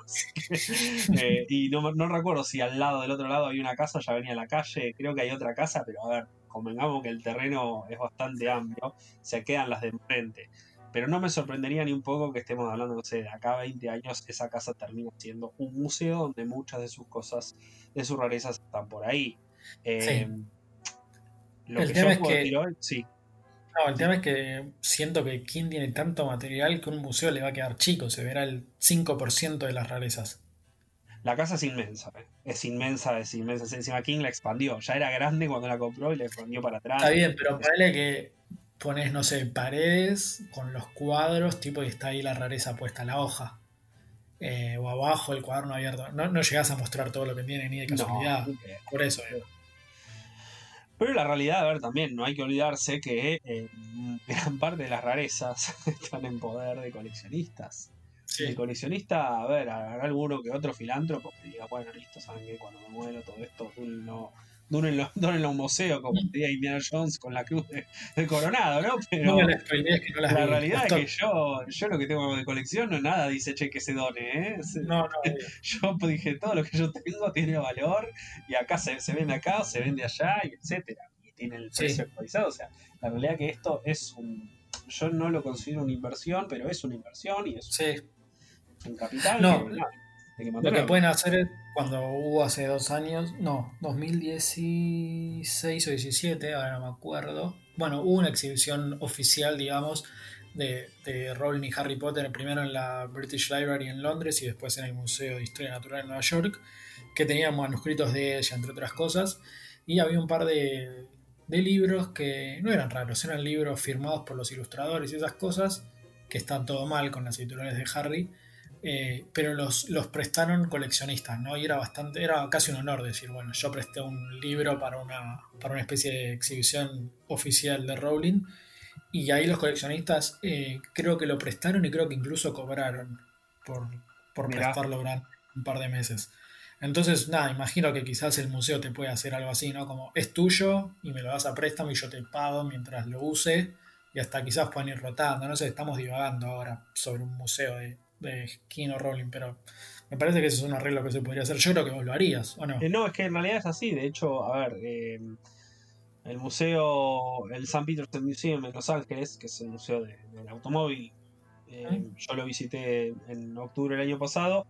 Eh, y no, no, recuerdo si al lado del otro lado hay una casa, ya venía la calle. Creo que hay otra casa, pero a ver, convengamos que el terreno es bastante amplio, se quedan las de enfrente. Pero no me sorprendería ni un poco que estemos hablando, no sé, de acá a 20 años esa casa termina siendo un museo donde muchas de sus cosas, de sus rarezas están por ahí. Eh, lo que yo puedo decir hoy, sí. No, el tema es que siento que King tiene tanto material que un museo le va a quedar chico, se verá el 5% de las rarezas. La casa es inmensa, ¿eh? es inmensa, es inmensa. Encima King la expandió, ya era grande cuando la compró y la expandió para atrás. Está bien, pero parece que pones, no sé, paredes con los cuadros, tipo, y está ahí la rareza puesta, la hoja. Eh, o abajo el cuaderno abierto. No, no llegás a mostrar todo lo que tiene ni de casualidad. por eso. Pero la realidad, a ver, también no hay que olvidarse que eh, gran parte de las rarezas están en poder de coleccionistas. El coleccionista, a ver, habrá alguno que otro filántropo que diga, bueno, listo, saben que cuando me muero todo esto, no, dónenlo, en un museo, como mm. decía Indiana Jones con la cruz de, Coronado, ¿no? Pero la, realidad es que yo, yo lo que tengo de colección no nada dice che que se done, ¿eh? No, no. yo dije, todo lo que yo tengo tiene valor y acá se, se vende acá, se vende allá, y etcétera. Y tiene el precio actualizado. O sea, la realidad es que esto es un. Yo no lo considero una inversión, pero es una inversión y es sí en capital. No, lo que pueden hacer es cuando hubo hace dos años, no, 2016 o 17, ahora no me acuerdo. Bueno, hubo una exhibición oficial, digamos, de, de Rowling y Harry Potter, primero en la British Library en Londres y después en el Museo de Historia Natural en Nueva York, que tenían manuscritos de ella, entre otras cosas. Y había un par de, de libros que no eran raros, eran libros firmados por los ilustradores y esas cosas, que están todo mal con las editoriales de Harry eh, pero los, los, prestaron coleccionistas, ¿no? Y era bastante, era casi un honor decir, bueno, yo presté un libro para una, para una especie de exhibición oficial de Rowling, y ahí los coleccionistas eh, creo que lo prestaron y creo que incluso cobraron por, por prestarlo durante un par de meses. Entonces, nada, imagino que quizás el museo te puede hacer algo así, ¿no? Como es tuyo y me lo das a préstamo y yo te pago mientras lo use y hasta quizás puedan ir rotando. No sé, estamos divagando ahora sobre un museo de, de Kino Rowling, pero me parece que ese es un arreglo que se podría hacer. Yo creo que vos lo harías, ¿o no? Eh, no, es que en realidad es así. De hecho, a ver, eh, el museo, el St. Peter's Museum en Los Ángeles, que es el museo del automóvil, eh, yo lo visité en octubre del año pasado.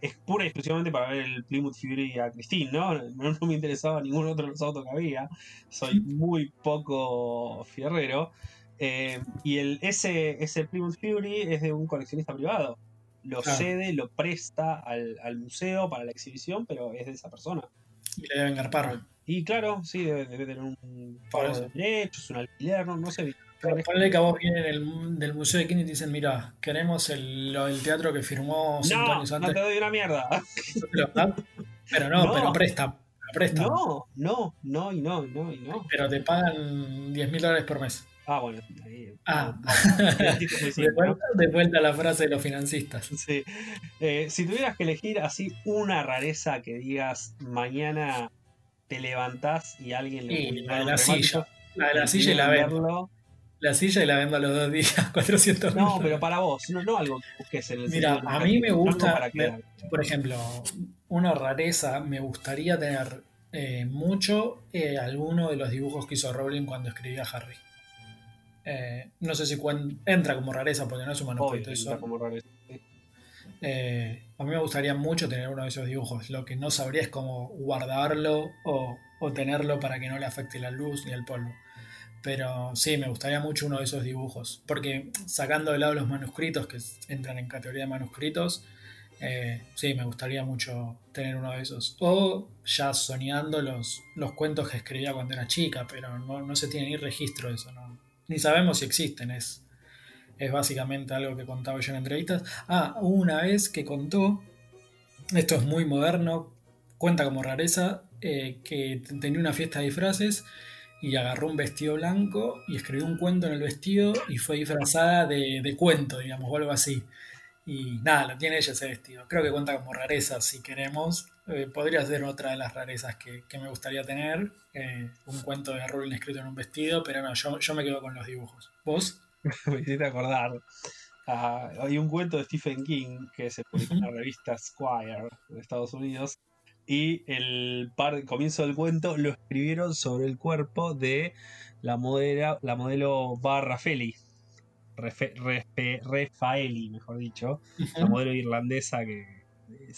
es pura y exclusivamente para ver el Plymouth Fury a Christine, ¿no? ¿no? me interesaba ningún otro de los autos que había. Soy muy poco fierrero. y el, ese, ese Plymouth Fury es de un coleccionista privado lo cede, lo presta al, museo para la exhibición, pero es de esa persona. Y le deben garpar. Y claro, sí, debe, tener un pago de derechos, un alquiler, no, sé. Ponle que a vos vienen del, del Museo de Kine y te dicen, mira, queremos el, el teatro que firmó cinco años antes. No te doy una mierda. pero no, pero presta. presta. No, no, no, y no, y no, y no. Pero te pagan 10 mil dólares por mes. Ah, bueno, ahí. Ah, de, vuelta, a la frase de los financistas. Sí. Eh, si tuvieras que elegir así una rareza que digas mañana te levantás y alguien le la de la silla. La de la silla y la vendo. La silla y la vendo a los dos días, 400 No, pero para vos, no, no algo que busques en el Mira, a mí me gusta, por ejemplo, una rareza, me gustaría tener eh, mucho eh, alguno de los dibujos que hizo Rowling cuando escribía Harry. Eh, no sé si entra como rareza porque no es un manuscrito. Eh, a mí me gustaría mucho tener uno de esos dibujos. Lo que no sabría es cómo guardarlo o, tenerlo para que no le afecte la luz ni el polvo. Pero sí, me gustaría mucho uno de esos dibujos. Porque sacando de lado los manuscritos que entran en categoría de manuscritos, eh, sí, me gustaría mucho tener uno de esos. O ya soñando los, los cuentos que escribía cuando era chica, pero no, no se tiene ni registro de eso, ¿no? Ni sabemos si existen, es, es básicamente algo que contaba yo en entrevistas. Ah, una vez que contó, esto es muy moderno, cuenta como rareza, eh, que tenía una fiesta de disfraces y agarró un vestido blanco y escribió un cuento en el vestido y fue disfrazada de, de cuento, digamos, o algo así. Y nada, lo tiene ella ese vestido. Creo que cuenta como rareza si queremos. Eh, podría ser otra de las rarezas que, me gustaría tener. Eh, un cuento de Rowling escrito en un vestido, pero no, yo, me quedo con los dibujos. ¿Vos? me hiciste acordar. Ah, hay un cuento de Stephen King que se publicó en la revista Squire de Estados Unidos. Y el par, comienzo del cuento lo escribieron sobre el cuerpo de la, modelo, la modelo Barra Feli, Refaeli, mejor dicho, la modelo irlandesa que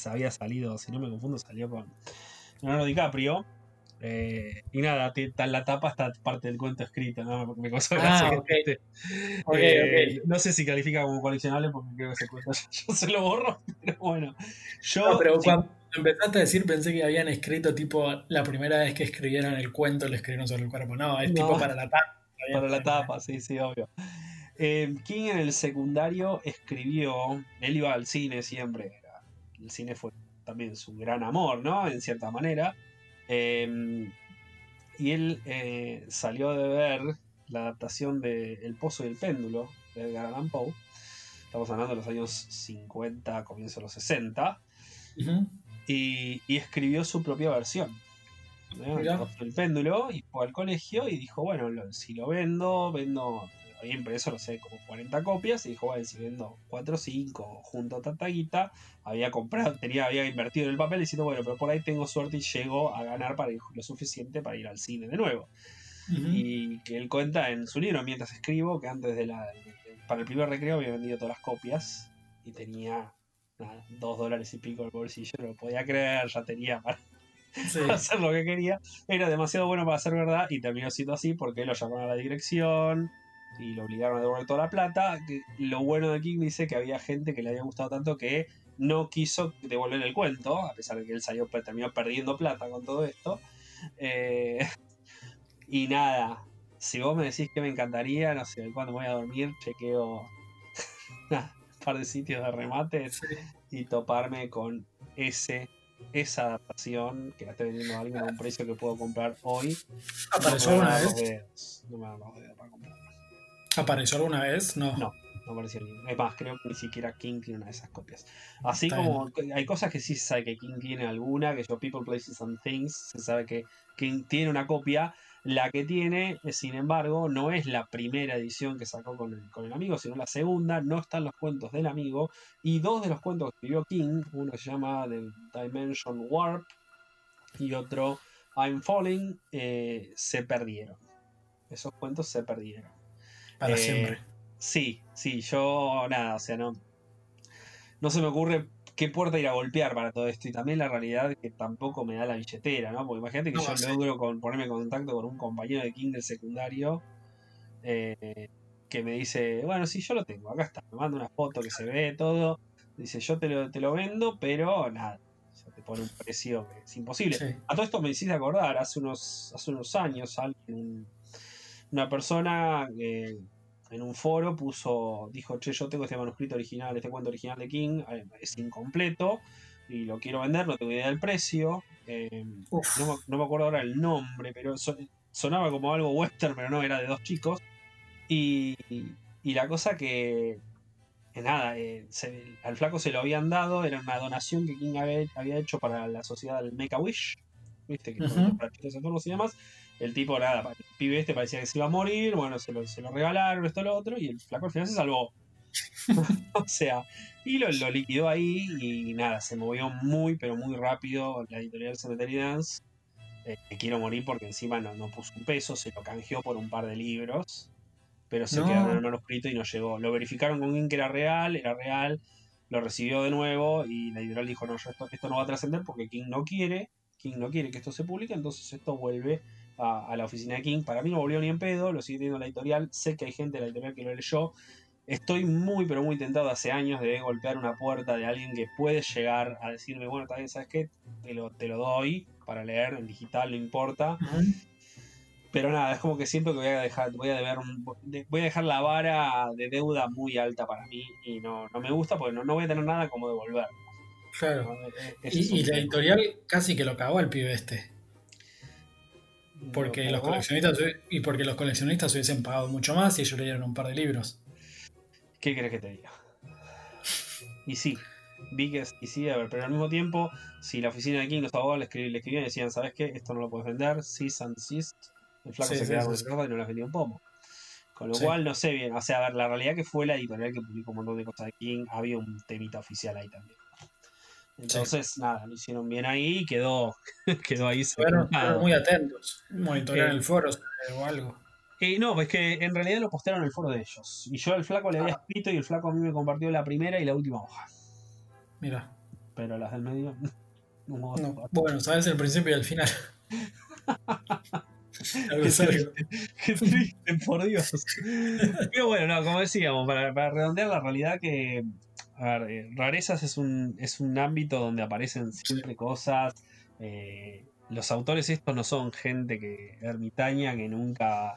había salido, si no me confundo, salió con Leonardo DiCaprio. Eh, y nada, la tapa está parte del cuento escrito, ¿no? Me causó ah, eh, No sé si califica como coleccionable porque creo que ese cuento yo, se lo borro, pero bueno. Yo, pero cuando empezaste a decir pensé que habían escrito tipo la primera vez que escribieron el cuento le escribieron sobre el cuerpo. No, es tipo para la tapa. Para la tapa, sí, sí, obvio. Eh, King en el secundario escribió, él iba al cine siempre, el cine fue también su gran amor, ¿no? En cierta manera. Em, y él eh, salió de ver la adaptación de El Pozo y el Péndulo de Edgar Allan Poe. Estamos hablando de los años 50, comienzo de los 60. y, escribió su propia versión. El péndulo y fue al colegio y dijo, bueno, si lo vendo, vendo, había impreso, no sé, como 40 copias y dijo, bueno, si vendo 4 o 5 junto a tanta guita, había comprado, tenía, había invertido en el papel diciendo, bueno, pero por ahí tengo suerte y llego a ganar para lo suficiente para ir al cine de nuevo. Y que él cuenta en su libro, mientras escribo, que antes de la, para el primer recreo había vendido todas las copias y tenía dos dólares y pico el bolsillo, no lo podía creer, ya tenía para, hacer lo que quería. Era demasiado bueno para ser verdad y terminó siendo así porque lo llamaron a la dirección y lo obligaron a devolver toda la plata. Lo bueno de King dice que había gente que le había gustado tanto que no quiso devolver el cuento, a pesar de que él salió, terminó perdiendo plata con todo esto. Eh, y nada, si vos me decís que me encantaría, no sé, cuando voy a dormir, chequeo un par de sitios de remates y toparme con ese esa adaptación que la estoy vendiendo a alguien a un precio que puedo comprar hoy. ¿Apareció alguna vez? No me dan los dedos para comprarlo. ¿Apareció alguna vez? No. No, no apareció ni. Es más, creo que ni siquiera King tiene una de esas copias. Así como hay cosas que sí se sabe que King tiene alguna, que yo People, Places and Things, se sabe que King tiene una copia, la que tiene, eh, sin embargo, no es la primera edición que sacó con el, amigo, sino la segunda. No están los cuentos del amigo. Y dos de los cuentos que escribió King, uno se llama The Dimension Warp y otro I'm Falling, eh, se perdieron. Esos cuentos se perdieron. Para eh, siempre. Sí, sí, yo nada, o sea, no. No se me ocurre qué puerta ir a golpear para todo esto. Y también la realidad que tampoco me da la billetera, ¿no? Porque imagínate que yo logro con, ponerme en contacto con un compañero de King del secundario eh, que me dice, bueno, sí, yo lo tengo, acá está, me manda una foto que se ve todo. Dice, yo te lo, te lo vendo, pero nada, se te pone un precio que es imposible. A todo esto me hiciste acordar, hace unos, hace unos años alguien, una persona... Eh, en un foro puso, dijo, che, yo tengo este manuscrito original, este cuento original de King, eh, es incompleto y lo quiero vender, no tengo idea del precio. Eh, no, me acuerdo ahora el nombre, pero sonaba como algo western, pero no, era de dos chicos. Y, y la cosa que, nada, eh, al flaco se lo habían dado, era una donación que King había, hecho para la sociedad del Make a Wish, viste, que para chicos y demás. El tipo, nada, el pibe este parecía que se iba a morir, bueno, se lo, se lo regalaron, esto, lo otro, y el flaco al final se salvó. o sea, y lo, lo, liquidó ahí y nada, se movió muy, pero muy rápido la editorial Cemetery Dance. Eh, quiero morir porque encima no, no, puso un peso, se lo canjeó por un par de libros, pero se quedó en el manuscrito y no llegó. Lo verificaron con alguien que era real, era real, lo recibió de nuevo y la editorial dijo, no, esto, esto no va a trascender porque King no quiere, King no quiere que esto se publique, entonces esto vuelve a, la oficina de King. Para mí no volvió ni en pedo, lo sigue teniendo la editorial. Sé que hay gente de la editorial que lo leyó. Estoy muy, pero muy tentado hace años de golpear una puerta de alguien que puede llegar a decirme, bueno, también sabes qué, te lo, te lo doy para leer en digital, no importa. Pero nada, es como que siento que voy a dejar, voy a deber voy a dejar la vara de deuda muy alta para mí y no, no me gusta porque no, no voy a tener nada como devolver. Claro. y, y la editorial casi que lo cagó al pibe este. Porque los coleccionistas y porque los coleccionistas hubiesen pagado mucho más y ellos leyeron un par de libros. ¿Qué crees que te diga? Y sí, vi que y sí, a ver, pero al mismo tiempo, si la oficina de King los abogados le, escribían, y decían, ¿sabes qué? Esto no lo puedes vender, cease and desist, el flaco se quedaba con el y no las vendió un pomo. Con lo cual, no sé bien, o sea, a ver, la realidad que fue la editorial que publicó un montón de cosas de King, había un temita oficial ahí también. Entonces, nada, lo hicieron bien ahí y quedó, quedó ahí. Fueron, muy atentos, monitorearon el foro o algo. Eh, no, pues que en realidad lo postearon en el foro de ellos. Y yo al flaco le había ah. escrito y el flaco a mí me compartió la primera y la última hoja. Mira. Pero las del medio. No, bueno, sabes el principio y el final. qué, triste, qué, triste, por Dios. Pero bueno, no, como decíamos, para, para redondear la realidad que a ver, eh, rarezas es un, es un ámbito donde aparecen siempre cosas. Eh, los autores estos no son gente que ermitaña, que nunca,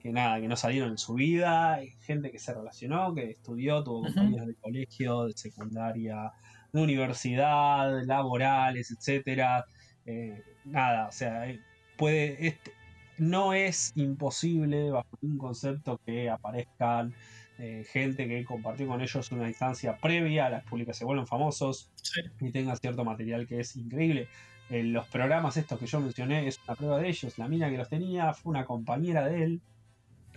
que nada, que no salieron en su vida. gente que se relacionó, que estudió, tuvo compañeros de colegio, de secundaria, de universidad, laborales, etcétera. Eh, nada, o sea, puede, no es imposible bajo un concepto que aparezcan eh, gente que compartió con ellos una instancia previa a las públicas se vuelven famosos y tengan cierto material que es increíble. Eh, los programas estos que yo mencioné es una prueba de ellos. La mina que los tenía fue una compañera de él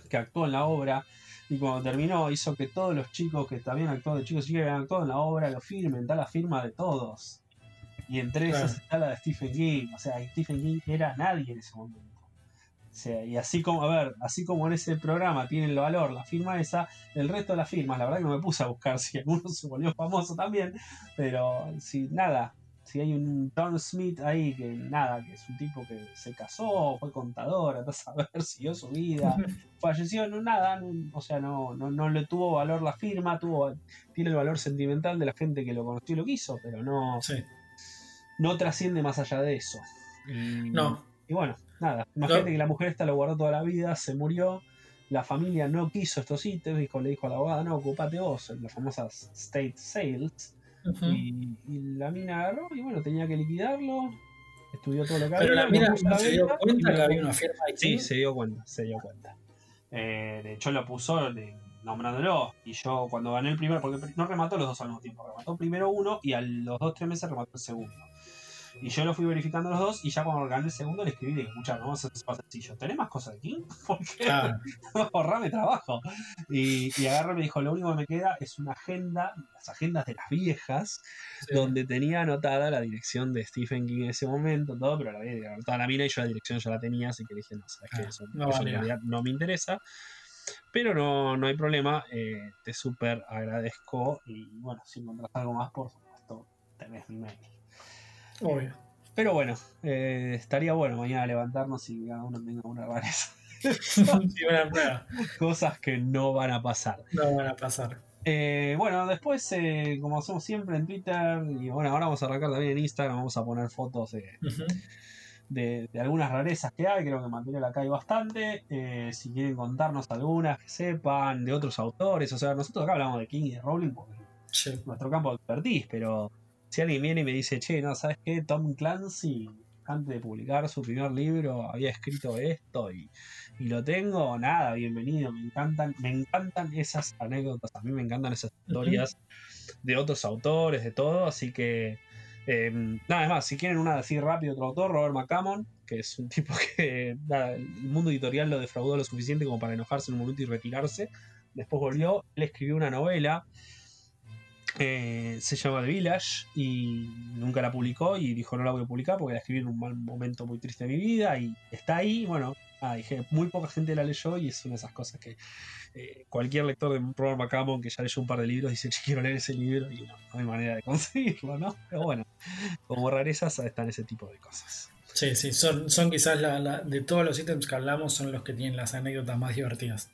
que actuó en la obra y cuando terminó hizo que todos los chicos que también actuó de chicos y que habían actuado en la obra lo firmen, da la firma de todos. Y entre esas está la de Stephen King. O sea, Stephen King era nadie en ese momento. Sea, y así como, a ver, así como en ese programa tiene el valor la firma esa, el resto de las firmas, la verdad que no me puse a buscar si alguno se volvió famoso también, pero si nada, si hay un Tom Smith ahí que nada, que es un tipo que se casó, fue contador, a saber, siguió su vida, falleció, no nada, o sea, no, no, no le tuvo valor la firma, tuvo, tiene el valor sentimental de la gente que lo conoció y lo quiso, pero no, no trasciende más allá de eso. no. Y bueno, nada, imagínate que la mujer esta lo guardó toda la vida, se murió, la familia no quiso estos ítems, dijo, le dijo a la abogada, no, ocupate vos, las famosas state sales y, la mina agarró y bueno, tenía que liquidarlo. Estudió todo lo que Pero la mina se dio cuenta que había una firma ahí. Sí, se dio cuenta, se dio cuenta. Eh, de hecho, lo puso nombrándolo. Y yo, cuando gané el primero, porque no remató los dos al mismo tiempo, remató primero uno y a los dos, tres meses remató el segundo. Y yo lo fui verificando los dos y ya cuando gané el segundo le escribí de escuchar, no vamos a hacer sencillo. ¿Tenés más cosas aquí? Porque claro. ahorrame trabajo. Y, y agarró y me dijo, lo único que me queda es una agenda, las agendas de las viejas, donde tenía anotada la dirección de Stephen King en ese momento, todo, pero la había anotada la mina y yo la dirección ya la tenía, así que dije, no, sabes que eso, no, en realidad no me interesa. Pero no, no hay problema, eh, te súper agradezco y bueno, si encontrás algo más, por supuesto, tenés mi mail. Obvio. Pero bueno, eh, estaría bueno mañana levantarnos y cada uno tenga una rareza. Cosas que no van a pasar. No van a pasar. Eh, bueno, después, eh, como hacemos siempre en Twitter, y bueno, ahora vamos a arrancar también en Instagram, vamos a poner fotos de, de, algunas rarezas que hay, creo que material acá hay bastante. si quieren contarnos algunas que sepan, de otros autores, o sea, nosotros acá hablamos de King y de Rowling porque nuestro campo de expertise, pero si alguien viene y me dice, che, no, ¿sabes qué? Tom Clancy, antes de publicar su primer libro, había escrito esto y, lo tengo, nada, bienvenido, me encantan, me encantan esas anécdotas, a mí me encantan esas historias de otros autores, de todo, así que em, nada más, si quieren una así rápido, otro autor, Robert McCammon, que es un tipo que el mundo editorial lo defraudó lo suficiente como para enojarse en un momento y retirarse. Después volvió, él escribió una novela eh, se llama The Village y nunca la publicó y dijo no la voy a publicar porque la escribí en un mal momento muy triste de mi vida y está ahí, bueno, ah, dije, muy poca gente la leyó y es una de esas cosas que eh, cualquier lector de Robert McCammon que ya leyó un par de libros dice, quiero leer ese libro y no, hay manera de conseguirlo, ¿no? Pero bueno, como rarezas están ese tipo de cosas. Sí, sí, son, son quizás la, de todos los ítems que hablamos son los que tienen las anécdotas más divertidas.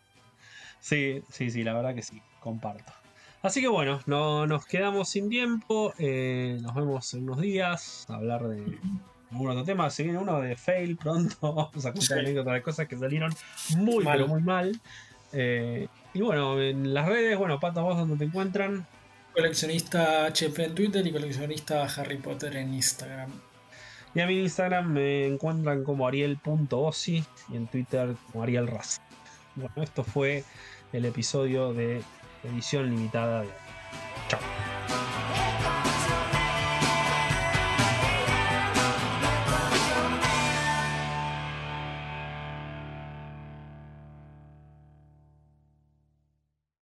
Sí, sí, sí, la verdad que sí, comparto. Así que bueno, no, nos quedamos sin tiempo. Eh, nos vemos en unos días a hablar de algún otro tema. Se viene uno de fail pronto. Vamos a contar anécdotas de cosas que salieron muy, mal. muy mal. Eh, y bueno, en las redes, bueno, Pato, vos donde te encuentran. Coleccionista HP en Twitter y coleccionista Harry Potter en Instagram. Y a mi Instagram me encuentran como ariel.osi y en Twitter como arielraz. Bueno, esto fue el episodio de edición limitada. Chao.